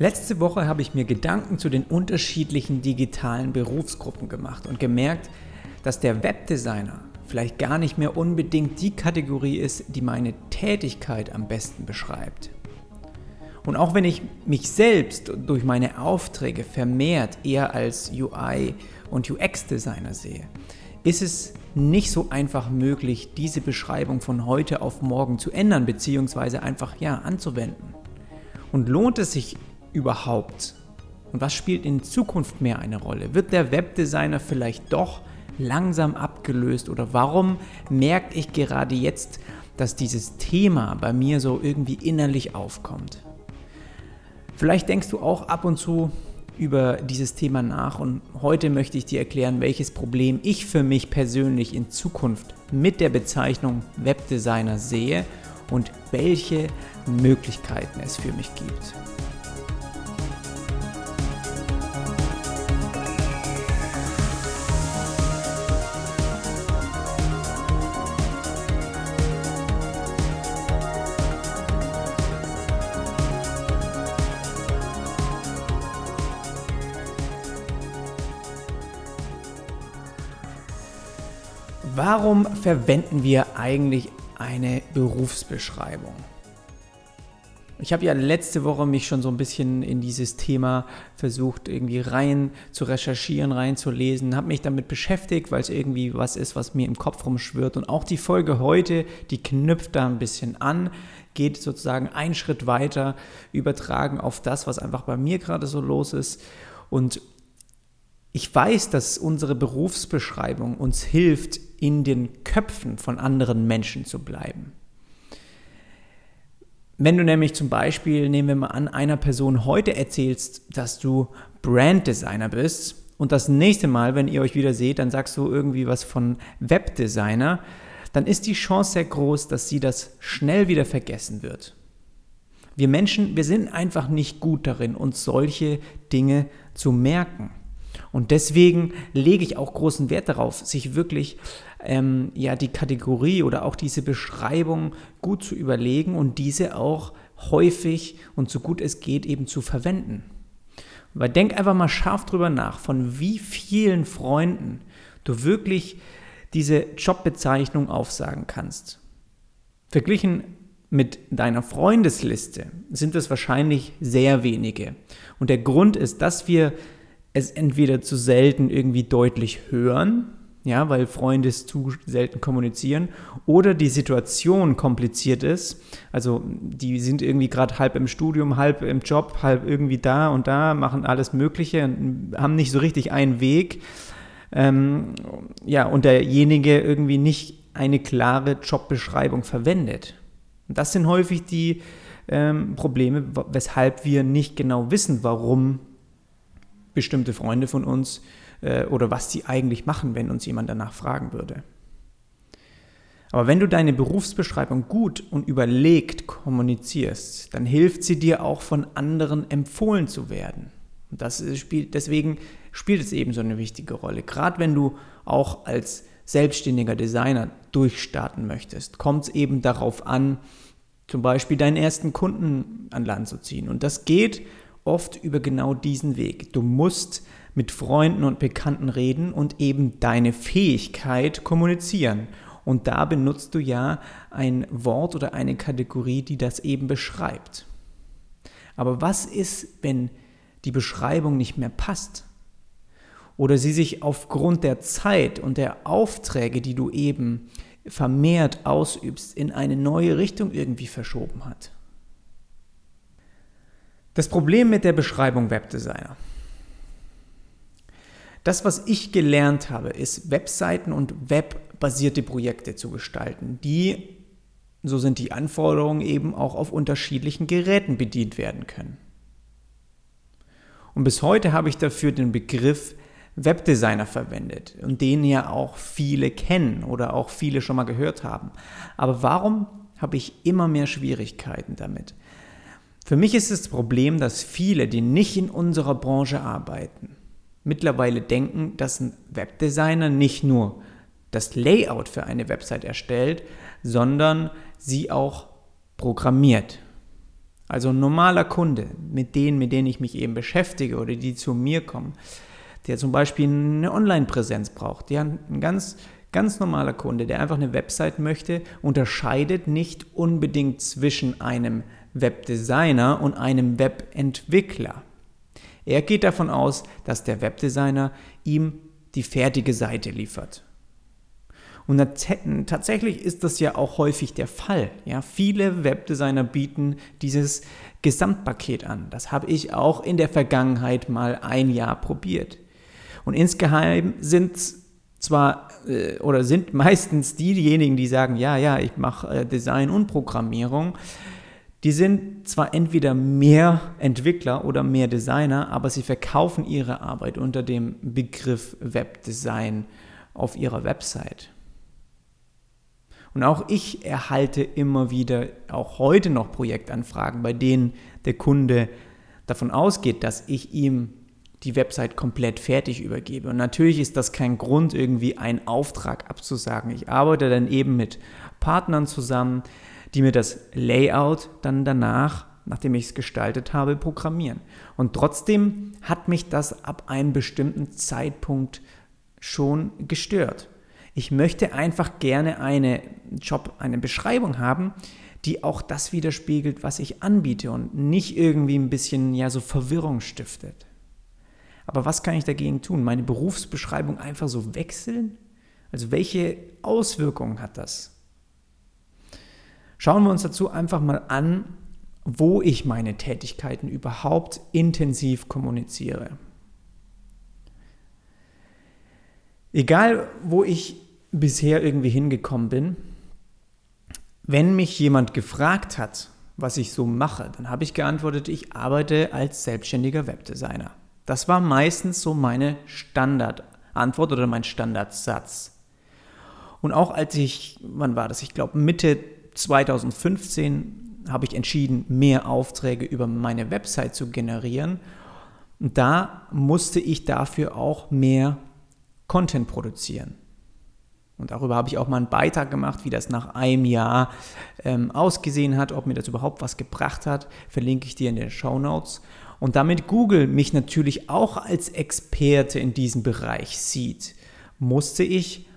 Letzte Woche habe ich mir Gedanken zu den unterschiedlichen digitalen Berufsgruppen gemacht und gemerkt, dass der Webdesigner vielleicht gar nicht mehr unbedingt die Kategorie ist, die meine Tätigkeit am besten beschreibt. Und auch wenn ich mich selbst durch meine Aufträge vermehrt eher als UI und UX-Designer sehe, ist es nicht so einfach möglich, diese Beschreibung von heute auf morgen zu ändern bzw. einfach ja anzuwenden. Und lohnt es sich überhaupt? Und was spielt in Zukunft mehr eine Rolle? Wird der Webdesigner vielleicht doch langsam abgelöst oder warum merke ich gerade jetzt, dass dieses Thema bei mir so irgendwie innerlich aufkommt? Vielleicht denkst du auch ab und zu über dieses Thema nach und heute möchte ich dir erklären, welches Problem ich für mich persönlich in Zukunft mit der Bezeichnung Webdesigner sehe und welche Möglichkeiten es für mich gibt. Verwenden wir eigentlich eine Berufsbeschreibung? Ich habe ja letzte Woche mich schon so ein bisschen in dieses Thema versucht, irgendwie rein zu recherchieren, rein zu lesen, habe mich damit beschäftigt, weil es irgendwie was ist, was mir im Kopf rumschwirrt. Und auch die Folge heute, die knüpft da ein bisschen an, geht sozusagen einen Schritt weiter, übertragen auf das, was einfach bei mir gerade so los ist. Und ich weiß, dass unsere Berufsbeschreibung uns hilft, in den Köpfen von anderen Menschen zu bleiben. Wenn du nämlich zum Beispiel, nehmen wir mal an, einer Person heute erzählst, dass du Branddesigner bist und das nächste Mal, wenn ihr euch wieder seht, dann sagst du irgendwie was von Webdesigner, dann ist die Chance sehr groß, dass sie das schnell wieder vergessen wird. Wir Menschen, wir sind einfach nicht gut darin, uns solche Dinge zu merken. Und deswegen lege ich auch großen Wert darauf, sich wirklich ähm, ja die Kategorie oder auch diese Beschreibung gut zu überlegen und diese auch häufig und so gut es geht eben zu verwenden. Weil denk einfach mal scharf drüber nach, von wie vielen Freunden du wirklich diese Jobbezeichnung aufsagen kannst. Verglichen mit deiner Freundesliste sind es wahrscheinlich sehr wenige. Und der Grund ist, dass wir es entweder zu selten irgendwie deutlich hören, ja, weil Freunde es zu selten kommunizieren, oder die Situation kompliziert ist. Also die sind irgendwie gerade halb im Studium, halb im Job, halb irgendwie da und da, machen alles Mögliche und haben nicht so richtig einen Weg. Ähm, ja, und derjenige irgendwie nicht eine klare Jobbeschreibung verwendet. Und das sind häufig die ähm, Probleme, weshalb wir nicht genau wissen, warum bestimmte Freunde von uns äh, oder was sie eigentlich machen, wenn uns jemand danach fragen würde. Aber wenn du deine Berufsbeschreibung gut und überlegt kommunizierst, dann hilft sie dir auch von anderen empfohlen zu werden. Und das spielt, deswegen spielt es eben so eine wichtige Rolle. Gerade wenn du auch als selbstständiger Designer durchstarten möchtest, kommt es eben darauf an, zum Beispiel deinen ersten Kunden an Land zu ziehen. Und das geht oft über genau diesen Weg. Du musst mit Freunden und Bekannten reden und eben deine Fähigkeit kommunizieren. Und da benutzt du ja ein Wort oder eine Kategorie, die das eben beschreibt. Aber was ist, wenn die Beschreibung nicht mehr passt? Oder sie sich aufgrund der Zeit und der Aufträge, die du eben vermehrt ausübst, in eine neue Richtung irgendwie verschoben hat? Das Problem mit der Beschreibung Webdesigner. Das, was ich gelernt habe, ist, Webseiten und webbasierte Projekte zu gestalten, die, so sind die Anforderungen, eben auch auf unterschiedlichen Geräten bedient werden können. Und bis heute habe ich dafür den Begriff Webdesigner verwendet und den ja auch viele kennen oder auch viele schon mal gehört haben. Aber warum habe ich immer mehr Schwierigkeiten damit? Für mich ist das Problem, dass viele, die nicht in unserer Branche arbeiten, mittlerweile denken, dass ein Webdesigner nicht nur das Layout für eine Website erstellt, sondern sie auch programmiert. Also ein normaler Kunde, mit denen, mit denen ich mich eben beschäftige oder die zu mir kommen, der zum Beispiel eine Online-Präsenz braucht, der ein ganz, ganz normaler Kunde, der einfach eine Website möchte, unterscheidet nicht unbedingt zwischen einem Webdesigner und einem Webentwickler. Er geht davon aus, dass der Webdesigner ihm die fertige Seite liefert. Und tatsächlich ist das ja auch häufig der Fall. Ja, viele Webdesigner bieten dieses Gesamtpaket an. Das habe ich auch in der Vergangenheit mal ein Jahr probiert. Und insgeheim sind zwar äh, oder sind meistens diejenigen, die sagen, ja, ja, ich mache äh, Design und Programmierung, die sind zwar entweder mehr Entwickler oder mehr Designer, aber sie verkaufen ihre Arbeit unter dem Begriff Webdesign auf ihrer Website. Und auch ich erhalte immer wieder, auch heute noch Projektanfragen, bei denen der Kunde davon ausgeht, dass ich ihm die Website komplett fertig übergebe. Und natürlich ist das kein Grund, irgendwie einen Auftrag abzusagen. Ich arbeite dann eben mit Partnern zusammen, die mir das Layout dann danach, nachdem ich es gestaltet habe, programmieren. Und trotzdem hat mich das ab einem bestimmten Zeitpunkt schon gestört. Ich möchte einfach gerne eine Job, eine Beschreibung haben, die auch das widerspiegelt, was ich anbiete und nicht irgendwie ein bisschen ja so Verwirrung stiftet. Aber was kann ich dagegen tun? Meine Berufsbeschreibung einfach so wechseln? Also welche Auswirkungen hat das? Schauen wir uns dazu einfach mal an, wo ich meine Tätigkeiten überhaupt intensiv kommuniziere. Egal, wo ich bisher irgendwie hingekommen bin, wenn mich jemand gefragt hat, was ich so mache, dann habe ich geantwortet, ich arbeite als selbstständiger Webdesigner. Das war meistens so meine Standardantwort oder mein Standardsatz. Und auch als ich, wann war das? Ich glaube Mitte 2015 habe ich entschieden, mehr Aufträge über meine Website zu generieren. Und da musste ich dafür auch mehr Content produzieren. Und darüber habe ich auch mal einen Beitrag gemacht, wie das nach einem Jahr ähm, ausgesehen hat, ob mir das überhaupt was gebracht hat. Verlinke ich dir in den Show Notes. Und damit Google mich natürlich auch als Experte in diesem Bereich sieht, musste ich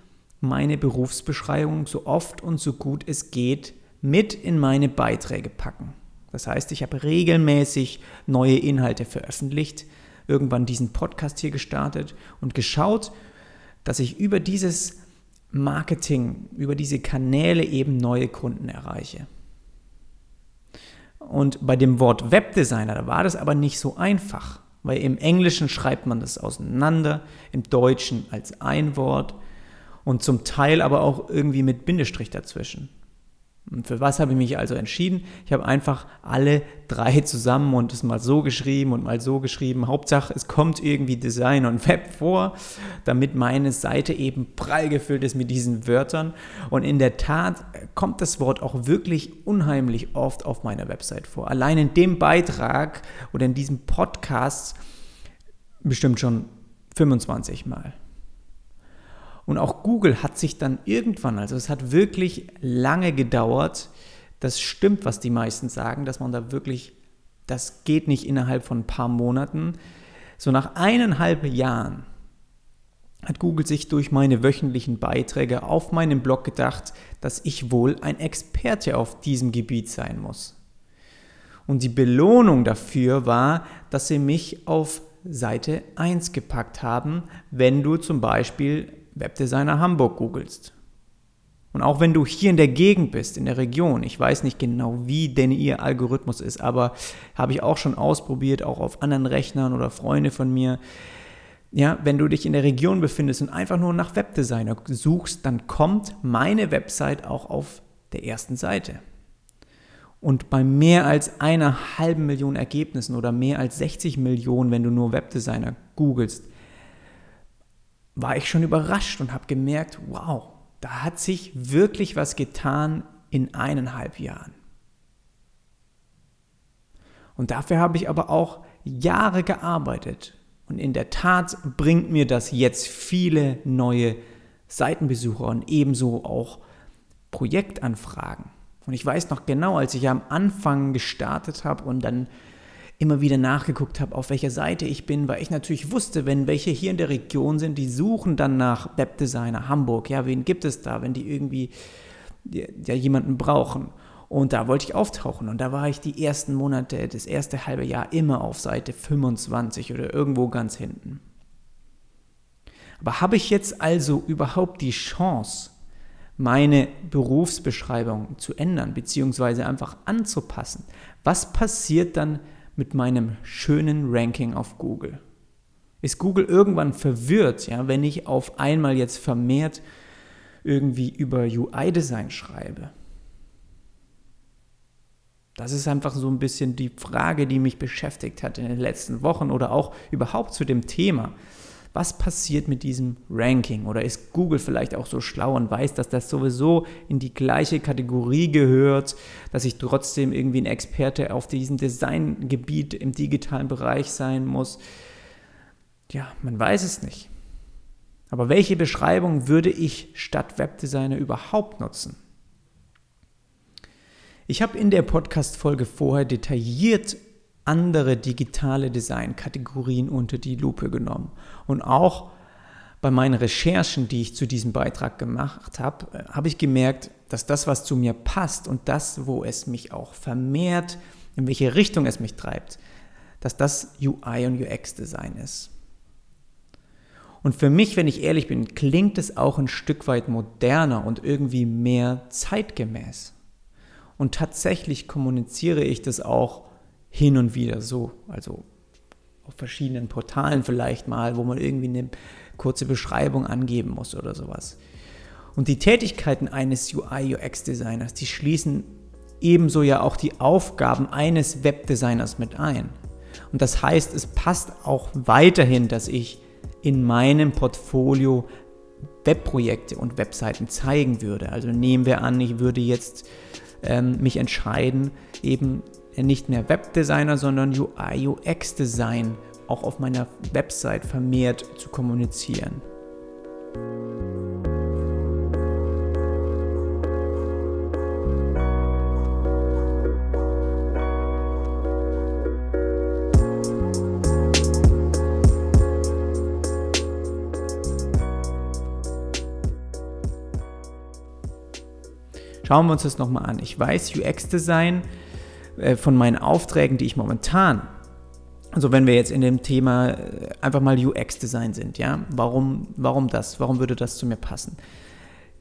meine Berufsbeschreibung so oft und so gut es geht mit in meine Beiträge packen. Das heißt, ich habe regelmäßig neue Inhalte veröffentlicht, irgendwann diesen Podcast hier gestartet und geschaut, dass ich über dieses Marketing, über diese Kanäle eben neue Kunden erreiche. Und bei dem Wort Webdesigner, da war das aber nicht so einfach, weil im Englischen schreibt man das auseinander, im Deutschen als ein Wort und zum Teil aber auch irgendwie mit Bindestrich dazwischen. Und für was habe ich mich also entschieden? Ich habe einfach alle drei zusammen und es mal so geschrieben und mal so geschrieben. Hauptsache, es kommt irgendwie Design und Web vor, damit meine Seite eben prall gefüllt ist mit diesen Wörtern. Und in der Tat kommt das Wort auch wirklich unheimlich oft auf meiner Website vor. Allein in dem Beitrag oder in diesem Podcast bestimmt schon 25 Mal. Und auch Google hat sich dann irgendwann, also es hat wirklich lange gedauert, das stimmt, was die meisten sagen, dass man da wirklich, das geht nicht innerhalb von ein paar Monaten. So nach eineinhalb Jahren hat Google sich durch meine wöchentlichen Beiträge auf meinem Blog gedacht, dass ich wohl ein Experte auf diesem Gebiet sein muss. Und die Belohnung dafür war, dass sie mich auf Seite 1 gepackt haben, wenn du zum Beispiel Webdesigner Hamburg googelst. Und auch wenn du hier in der Gegend bist, in der Region, ich weiß nicht genau, wie denn ihr Algorithmus ist, aber habe ich auch schon ausprobiert, auch auf anderen Rechnern oder Freunde von mir. Ja, wenn du dich in der Region befindest und einfach nur nach Webdesigner suchst, dann kommt meine Website auch auf der ersten Seite. Und bei mehr als einer halben Million Ergebnissen oder mehr als 60 Millionen, wenn du nur Webdesigner googelst, war ich schon überrascht und habe gemerkt, wow, da hat sich wirklich was getan in eineinhalb Jahren. Und dafür habe ich aber auch Jahre gearbeitet. Und in der Tat bringt mir das jetzt viele neue Seitenbesucher und ebenso auch Projektanfragen. Und ich weiß noch genau, als ich am Anfang gestartet habe und dann immer wieder nachgeguckt habe, auf welcher Seite ich bin, weil ich natürlich wusste, wenn welche hier in der Region sind, die suchen dann nach Webdesigner Hamburg. Ja, wen gibt es da, wenn die irgendwie ja, jemanden brauchen? Und da wollte ich auftauchen. Und da war ich die ersten Monate, das erste halbe Jahr immer auf Seite 25 oder irgendwo ganz hinten. Aber habe ich jetzt also überhaupt die Chance, meine Berufsbeschreibung zu ändern, beziehungsweise einfach anzupassen? Was passiert dann mit meinem schönen Ranking auf Google? Ist Google irgendwann verwirrt, ja, wenn ich auf einmal jetzt vermehrt irgendwie über UI-Design schreibe? Das ist einfach so ein bisschen die Frage, die mich beschäftigt hat in den letzten Wochen oder auch überhaupt zu dem Thema. Was passiert mit diesem Ranking? Oder ist Google vielleicht auch so schlau und weiß, dass das sowieso in die gleiche Kategorie gehört, dass ich trotzdem irgendwie ein Experte auf diesem Designgebiet im digitalen Bereich sein muss? Ja, man weiß es nicht. Aber welche Beschreibung würde ich statt Webdesigner überhaupt nutzen? Ich habe in der Podcast-Folge vorher detailliert andere digitale Design-Kategorien unter die Lupe genommen. Und auch bei meinen Recherchen, die ich zu diesem Beitrag gemacht habe, äh, habe ich gemerkt, dass das, was zu mir passt und das, wo es mich auch vermehrt, in welche Richtung es mich treibt, dass das UI und UX-Design ist. Und für mich, wenn ich ehrlich bin, klingt es auch ein Stück weit moderner und irgendwie mehr zeitgemäß. Und tatsächlich kommuniziere ich das auch hin und wieder so, also auf verschiedenen Portalen vielleicht mal, wo man irgendwie eine kurze Beschreibung angeben muss oder sowas. Und die Tätigkeiten eines UI-UX-Designers, die schließen ebenso ja auch die Aufgaben eines Webdesigners mit ein. Und das heißt, es passt auch weiterhin, dass ich in meinem Portfolio Webprojekte und Webseiten zeigen würde. Also nehmen wir an, ich würde jetzt ähm, mich entscheiden, eben nicht mehr Webdesigner, sondern UI, UX-Design auch auf meiner Website vermehrt zu kommunizieren. Schauen wir uns das nochmal an. Ich weiß, UX-Design von meinen Aufträgen, die ich momentan, also wenn wir jetzt in dem Thema äh, einfach mal UX-Design sind, ja, warum, warum das? Warum würde das zu mir passen?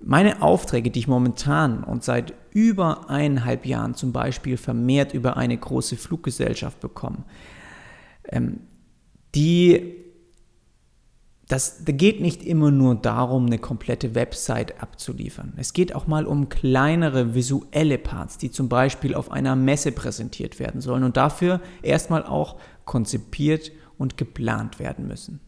Meine Aufträge, die ich momentan und seit über eineinhalb Jahren zum Beispiel vermehrt über eine große Fluggesellschaft bekomme, ähm, die das geht nicht immer nur darum, eine komplette Website abzuliefern. Es geht auch mal um kleinere visuelle Parts, die zum Beispiel auf einer Messe präsentiert werden sollen und dafür erstmal auch konzipiert und geplant werden müssen.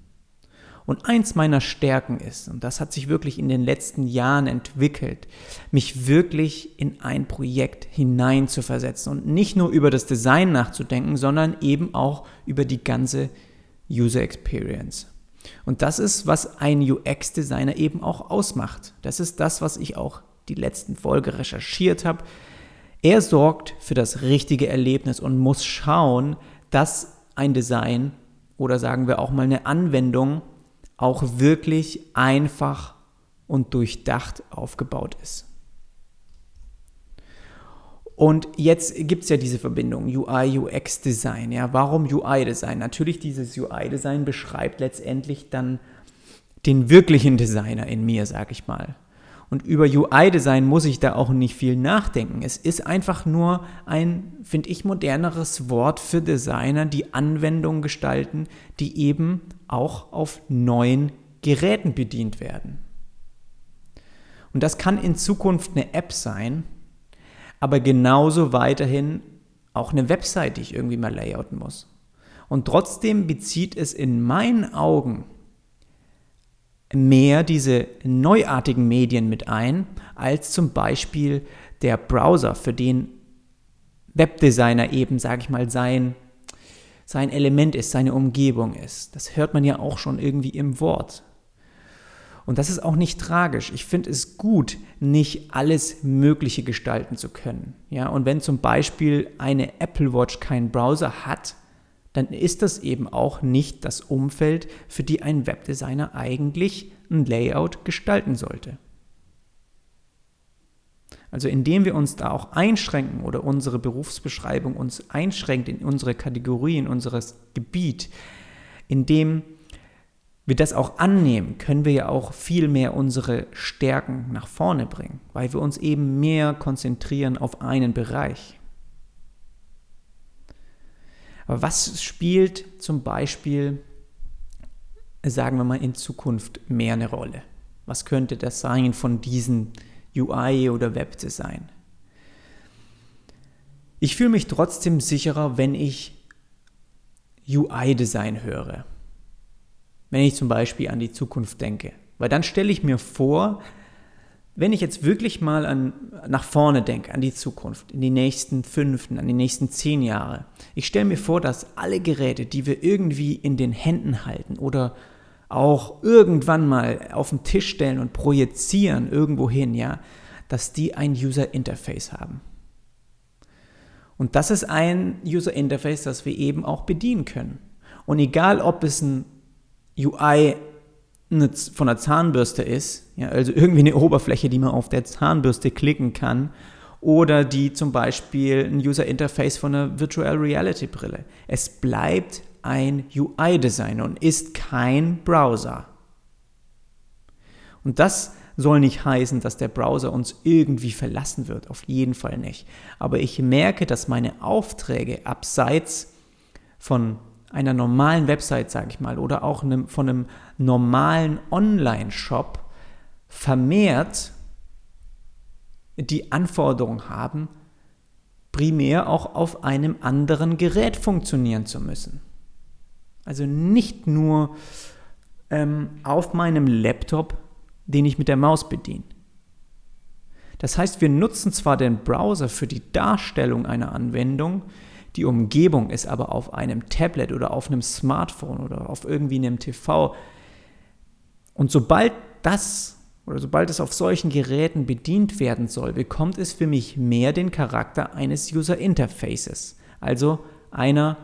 Und eins meiner Stärken ist, und das hat sich wirklich in den letzten Jahren entwickelt, mich wirklich in ein Projekt hinein zu versetzen und nicht nur über das Design nachzudenken, sondern eben auch über die ganze User Experience. Und das ist, was ein UX-Designer eben auch ausmacht. Das ist das, was ich auch die letzten Folge recherchiert habe. Er sorgt für das richtige Erlebnis und muss schauen, dass ein Design oder sagen wir auch mal eine Anwendung auch wirklich einfach und durchdacht aufgebaut ist. Und jetzt gibt es ja diese Verbindung UI, UX Design. Ja, warum UI Design? Natürlich, dieses UI Design beschreibt letztendlich dann den wirklichen Designer in mir, sag ich mal. Und über UI Design muss ich da auch nicht viel nachdenken. Es ist einfach nur ein, finde ich, moderneres Wort für Designer, die Anwendungen gestalten, die eben auch auf neuen Geräten bedient werden. Und das kann in Zukunft eine App sein, aber genauso weiterhin auch eine Website, die ich irgendwie mal layouten muss. Und trotzdem bezieht es in meinen Augen mehr diese neuartigen Medien mit ein, als zum Beispiel der Browser, für den Webdesigner eben, sage ich mal, sein, sein Element ist, seine Umgebung ist. Das hört man ja auch schon irgendwie im Wort. Und das ist auch nicht tragisch. Ich finde es gut, nicht alles Mögliche gestalten zu können. Ja, und wenn zum Beispiel eine Apple Watch keinen Browser hat, dann ist das eben auch nicht das Umfeld, für die ein Webdesigner eigentlich ein Layout gestalten sollte. Also indem wir uns da auch einschränken oder unsere Berufsbeschreibung uns einschränkt in unsere Kategorie, in unseres Gebiet, indem wir das auch annehmen, können wir ja auch viel mehr unsere Stärken nach vorne bringen, weil wir uns eben mehr konzentrieren auf einen Bereich. Aber was spielt zum Beispiel, sagen wir mal, in Zukunft mehr eine Rolle? Was könnte das sein von diesen UI oder Webdesign? Ich fühle mich trotzdem sicherer, wenn ich UI-Design höre wenn ich zum Beispiel an die Zukunft denke. Weil dann stelle ich mir vor, wenn ich jetzt wirklich mal an, nach vorne denke, an die Zukunft, in die nächsten fünf, an die nächsten zehn Jahre, ich stelle mir vor, dass alle Geräte, die wir irgendwie in den Händen halten oder auch irgendwann mal auf den Tisch stellen und projizieren irgendwo hin, ja, dass die ein User Interface haben. Und das ist ein User Interface, das wir eben auch bedienen können. Und egal, ob es ein UI von der Zahnbürste ist, ja, also irgendwie eine Oberfläche, die man auf der Zahnbürste klicken kann, oder die zum Beispiel ein User Interface von einer Virtual Reality Brille. Es bleibt ein UI-Design und ist kein Browser. Und das soll nicht heißen, dass der Browser uns irgendwie verlassen wird, auf jeden Fall nicht. Aber ich merke, dass meine Aufträge abseits von einer normalen Website, sage ich mal, oder auch einem, von einem normalen Online-Shop vermehrt die Anforderung haben, primär auch auf einem anderen Gerät funktionieren zu müssen. Also nicht nur ähm, auf meinem Laptop, den ich mit der Maus bediene. Das heißt, wir nutzen zwar den Browser für die Darstellung einer Anwendung, die Umgebung ist aber auf einem Tablet oder auf einem Smartphone oder auf irgendwie einem TV. Und sobald das oder sobald es auf solchen Geräten bedient werden soll, bekommt es für mich mehr den Charakter eines User Interfaces, also einer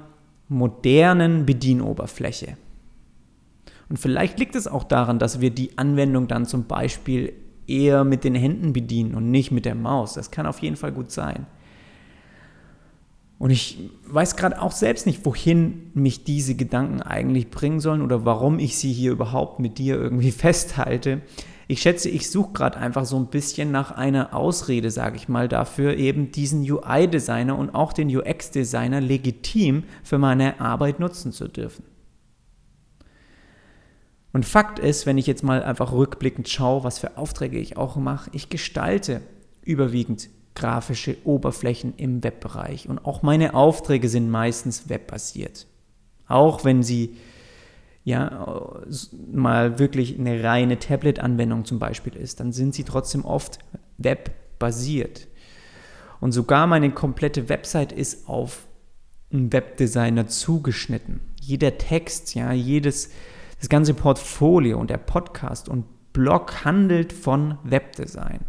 modernen Bedienoberfläche. Und vielleicht liegt es auch daran, dass wir die Anwendung dann zum Beispiel eher mit den Händen bedienen und nicht mit der Maus. Das kann auf jeden Fall gut sein. Und ich weiß gerade auch selbst nicht, wohin mich diese Gedanken eigentlich bringen sollen oder warum ich sie hier überhaupt mit dir irgendwie festhalte. Ich schätze, ich suche gerade einfach so ein bisschen nach einer Ausrede, sage ich mal, dafür eben diesen UI-Designer und auch den UX-Designer legitim für meine Arbeit nutzen zu dürfen. Und Fakt ist, wenn ich jetzt mal einfach rückblickend schaue, was für Aufträge ich auch mache, ich gestalte überwiegend grafische Oberflächen im Webbereich. Und auch meine Aufträge sind meistens webbasiert. Auch wenn sie ja mal wirklich eine reine Tablet-Anwendung zum Beispiel ist, dann sind sie trotzdem oft webbasiert. Und sogar meine komplette Website ist auf einen Webdesigner zugeschnitten. Jeder Text, ja, jedes, das ganze Portfolio und der Podcast und Blog handelt von Webdesign.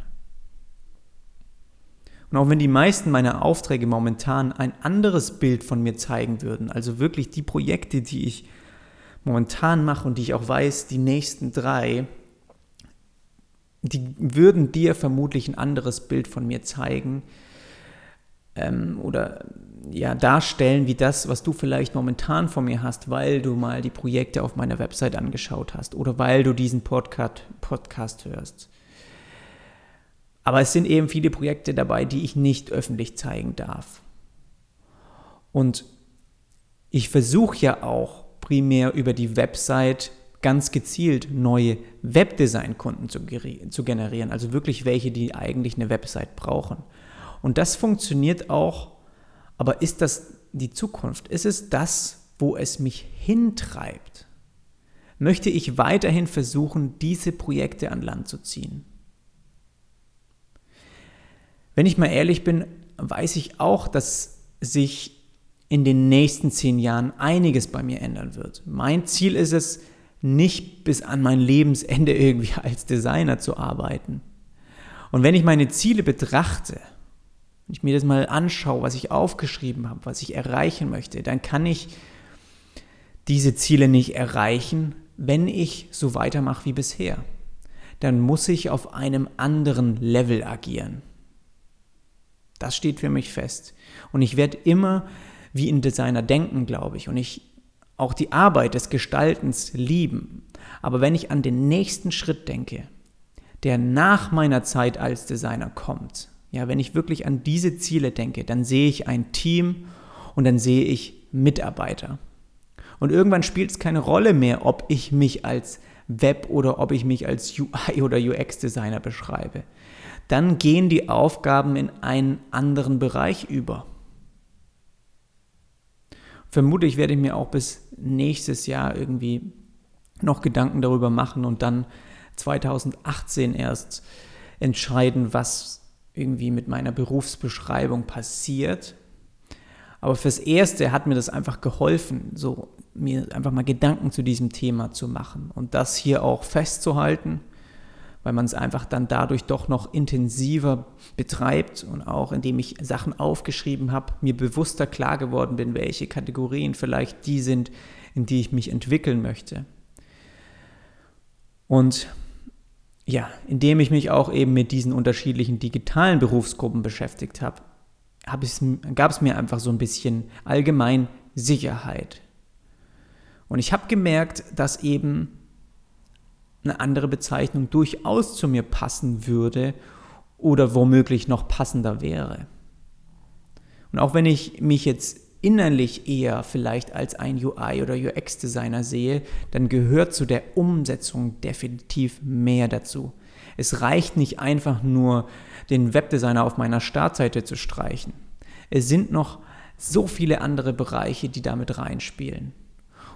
Und auch wenn die meisten meiner Aufträge momentan ein anderes Bild von mir zeigen würden, also wirklich die Projekte, die ich momentan mache und die ich auch weiß, die nächsten drei, die würden dir vermutlich ein anderes Bild von mir zeigen ähm, oder ja, darstellen wie das, was du vielleicht momentan von mir hast, weil du mal die Projekte auf meiner Website angeschaut hast oder weil du diesen Podcast, Podcast hörst. Aber es sind eben viele Projekte dabei, die ich nicht öffentlich zeigen darf. Und ich versuche ja auch primär über die Website ganz gezielt neue Webdesign-Kunden zu, zu generieren, also wirklich welche, die eigentlich eine Website brauchen. Und das funktioniert auch, aber ist das die Zukunft? Ist es das, wo es mich hintreibt? Möchte ich weiterhin versuchen, diese Projekte an Land zu ziehen? Wenn ich mal ehrlich bin, weiß ich auch, dass sich in den nächsten zehn Jahren einiges bei mir ändern wird. Mein Ziel ist es, nicht bis an mein Lebensende irgendwie als Designer zu arbeiten. Und wenn ich meine Ziele betrachte, wenn ich mir das mal anschaue, was ich aufgeschrieben habe, was ich erreichen möchte, dann kann ich diese Ziele nicht erreichen, wenn ich so weitermache wie bisher. Dann muss ich auf einem anderen Level agieren. Das steht für mich fest. Und ich werde immer wie ein Designer denken, glaube ich. Und ich auch die Arbeit des Gestaltens lieben. Aber wenn ich an den nächsten Schritt denke, der nach meiner Zeit als Designer kommt, ja, wenn ich wirklich an diese Ziele denke, dann sehe ich ein Team und dann sehe ich Mitarbeiter. Und irgendwann spielt es keine Rolle mehr, ob ich mich als Web oder ob ich mich als UI oder UX-Designer beschreibe. Dann gehen die Aufgaben in einen anderen Bereich über. Vermutlich werde ich mir auch bis nächstes Jahr irgendwie noch Gedanken darüber machen und dann 2018 erst entscheiden, was irgendwie mit meiner Berufsbeschreibung passiert. Aber fürs Erste hat mir das einfach geholfen, so mir einfach mal Gedanken zu diesem Thema zu machen und das hier auch festzuhalten, weil man es einfach dann dadurch doch noch intensiver betreibt und auch indem ich Sachen aufgeschrieben habe, mir bewusster klar geworden bin, welche Kategorien vielleicht die sind, in die ich mich entwickeln möchte. Und ja, indem ich mich auch eben mit diesen unterschiedlichen digitalen Berufsgruppen beschäftigt habe, hab gab es mir einfach so ein bisschen allgemein Sicherheit. Und ich habe gemerkt, dass eben eine andere Bezeichnung durchaus zu mir passen würde oder womöglich noch passender wäre. Und auch wenn ich mich jetzt innerlich eher vielleicht als ein UI oder UX-Designer sehe, dann gehört zu der Umsetzung definitiv mehr dazu. Es reicht nicht einfach nur, den Webdesigner auf meiner Startseite zu streichen. Es sind noch so viele andere Bereiche, die damit reinspielen.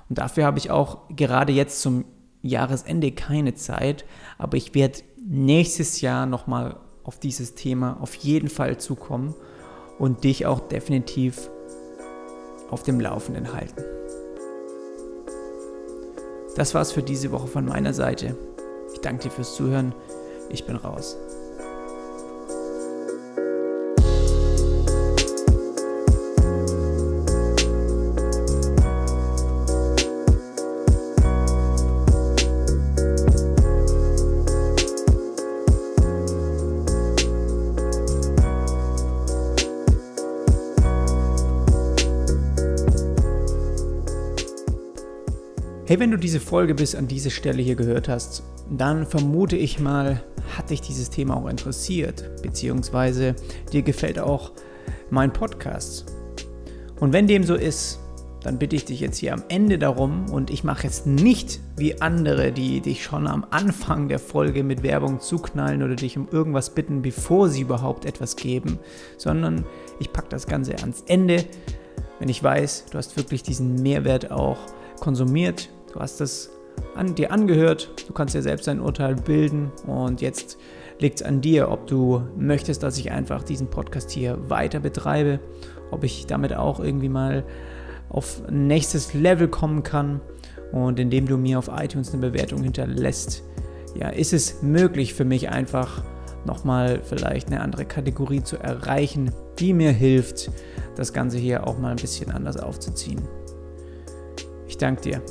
Und dafür habe ich auch gerade jetzt zum Jahresende keine Zeit, aber ich werde nächstes Jahr nochmal auf dieses Thema auf jeden Fall zukommen und dich auch definitiv auf dem Laufenden halten. Das war's für diese Woche von meiner Seite. Ich danke dir fürs Zuhören. Ich bin raus. Hey, wenn du diese Folge bis an diese Stelle hier gehört hast, dann vermute ich mal, hat dich dieses Thema auch interessiert, beziehungsweise dir gefällt auch mein Podcast. Und wenn dem so ist, dann bitte ich dich jetzt hier am Ende darum und ich mache jetzt nicht wie andere, die dich schon am Anfang der Folge mit Werbung zuknallen oder dich um irgendwas bitten, bevor sie überhaupt etwas geben, sondern ich packe das Ganze ans Ende, wenn ich weiß, du hast wirklich diesen Mehrwert auch konsumiert, du hast es an dir angehört, du kannst dir selbst ein Urteil bilden und jetzt liegt es an dir, ob du möchtest, dass ich einfach diesen Podcast hier weiter betreibe, ob ich damit auch irgendwie mal auf nächstes Level kommen kann und indem du mir auf iTunes eine Bewertung hinterlässt, ja, ist es möglich für mich einfach nochmal vielleicht eine andere Kategorie zu erreichen, die mir hilft, das Ganze hier auch mal ein bisschen anders aufzuziehen. Ich danke dir.